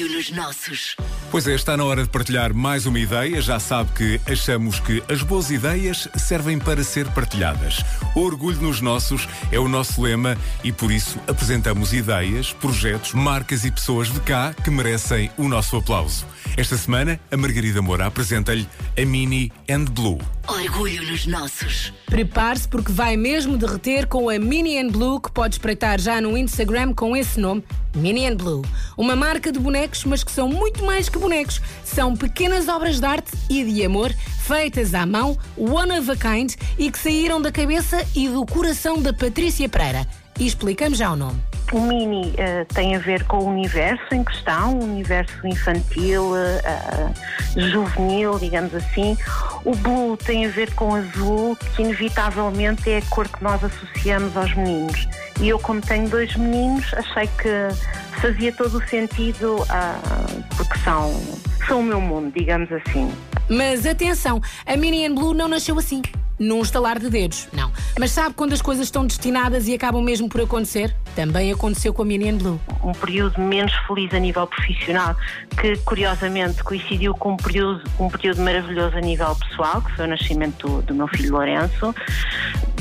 Orgulho nos nossos. Pois é, está na hora de partilhar mais uma ideia. Já sabe que achamos que as boas ideias servem para ser partilhadas. Orgulho nos nossos é o nosso lema e por isso apresentamos ideias, projetos, marcas e pessoas de cá que merecem o nosso aplauso. Esta semana, a Margarida Moura apresenta-lhe a Mini and Blue. Orgulho nos nossos. Prepare-se porque vai mesmo derreter com a Mini and Blue que pode espreitar já no Instagram com esse nome, Mini and Blue. Uma marca de bonecos, mas que são muito mais que bonecos. São pequenas obras de arte e de amor feitas à mão, one of a kind e que saíram da cabeça e do coração da Patrícia Pereira. E explicamos já o nome. O Mini uh, tem a ver com o universo em questão, o universo infantil, uh, juvenil, digamos assim. O Blue tem a ver com azul, que inevitavelmente é a cor que nós associamos aos meninos. E eu, como tenho dois meninos, achei que fazia todo o sentido, uh, porque são, são o meu mundo, digamos assim. Mas atenção, a Mini and Blue não nasceu assim num estalar de dedos, não. Mas sabe quando as coisas estão destinadas e acabam mesmo por acontecer? Também aconteceu com a Minion Blue. Um período menos feliz a nível profissional, que curiosamente coincidiu com um período, um período maravilhoso a nível pessoal, que foi o nascimento do, do meu filho Lourenço,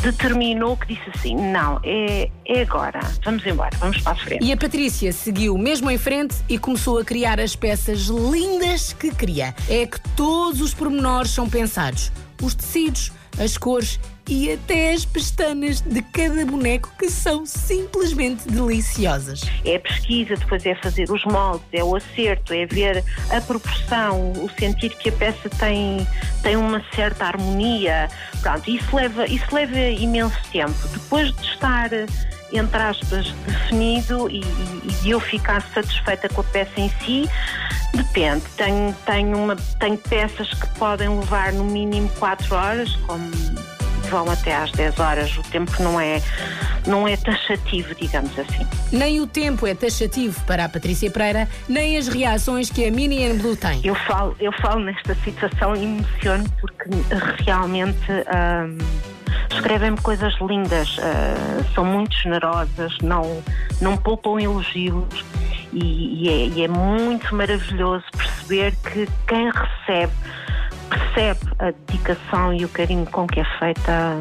determinou que disse assim: não, é, é agora, vamos embora, vamos para a frente. E a Patrícia seguiu mesmo em frente e começou a criar as peças lindas que queria. É que todos os pormenores são pensados. Os tecidos, as cores e até as pestanas de cada boneco que são simplesmente deliciosas. É a pesquisa, depois é fazer os moldes, é o acerto, é ver a proporção, o sentir que a peça tem, tem uma certa harmonia. Pronto, isso leva, isso leva imenso tempo. Depois de estar entre aspas, definido e, e, de eu ficar satisfeita com a peça em si, depende. Tenho, tenho, uma, tenho peças que podem levar no mínimo 4 horas, como vão até às 10 horas. O tempo não é, não é taxativo, digamos assim. Nem o tempo é taxativo para a Patrícia Pereira, nem as reações que a Mini and Blue tem. Eu falo, eu falo nesta situação e emociono porque realmente. Hum, escrevem-me coisas lindas, uh, são muito generosas, não, não poupam elogios e, e, é, e é muito maravilhoso perceber que quem recebe percebe a dedicação e o carinho com que é feita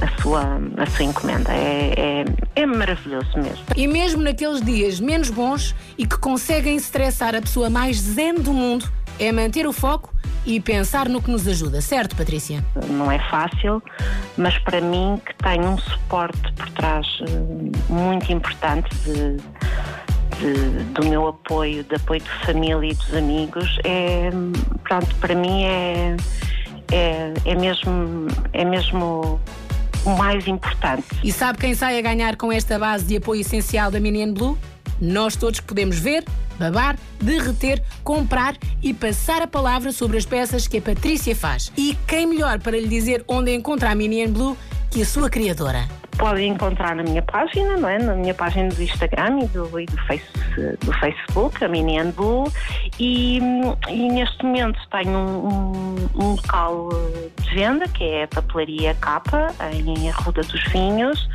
a sua, a sua encomenda. É, é, é, maravilhoso mesmo. E mesmo naqueles dias menos bons e que conseguem estressar a pessoa mais zen do mundo, é manter o foco e pensar no que nos ajuda, certo, Patrícia? Não é fácil, mas para mim, que tenho um suporte por trás eh, muito importante de, de, do meu apoio, de apoio de família e dos amigos, é, pronto, para mim é, é, é mesmo, é mesmo o mais importante. E sabe quem sai a ganhar com esta base de apoio essencial da Minion Blue? Nós todos podemos ver, babar, derreter, comprar e passar a palavra sobre as peças que a Patrícia faz. E quem melhor para lhe dizer onde encontra a Minion Blue que a sua criadora? Podem encontrar na minha página, não é? Na minha página do Instagram e do, e do, face, do Facebook, a Minion Blue, e, e, neste momento tenho um, um, local de venda que é a Papelaria Capa, em Arruda dos Vinhos,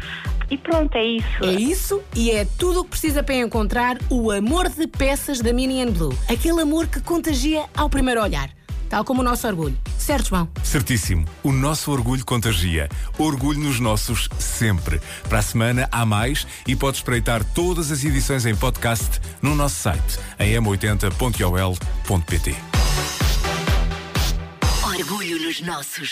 e pronto, é isso. É isso e é tudo o que precisa para encontrar o amor de peças da Mini and Blue. Aquele amor que contagia ao primeiro olhar. Tal como o nosso orgulho. Certo, João? Certíssimo. O nosso orgulho contagia. Orgulho nos nossos sempre. Para a semana há mais e pode espreitar todas as edições em podcast no nosso site em m80.ol.pt. Orgulho nos nossos.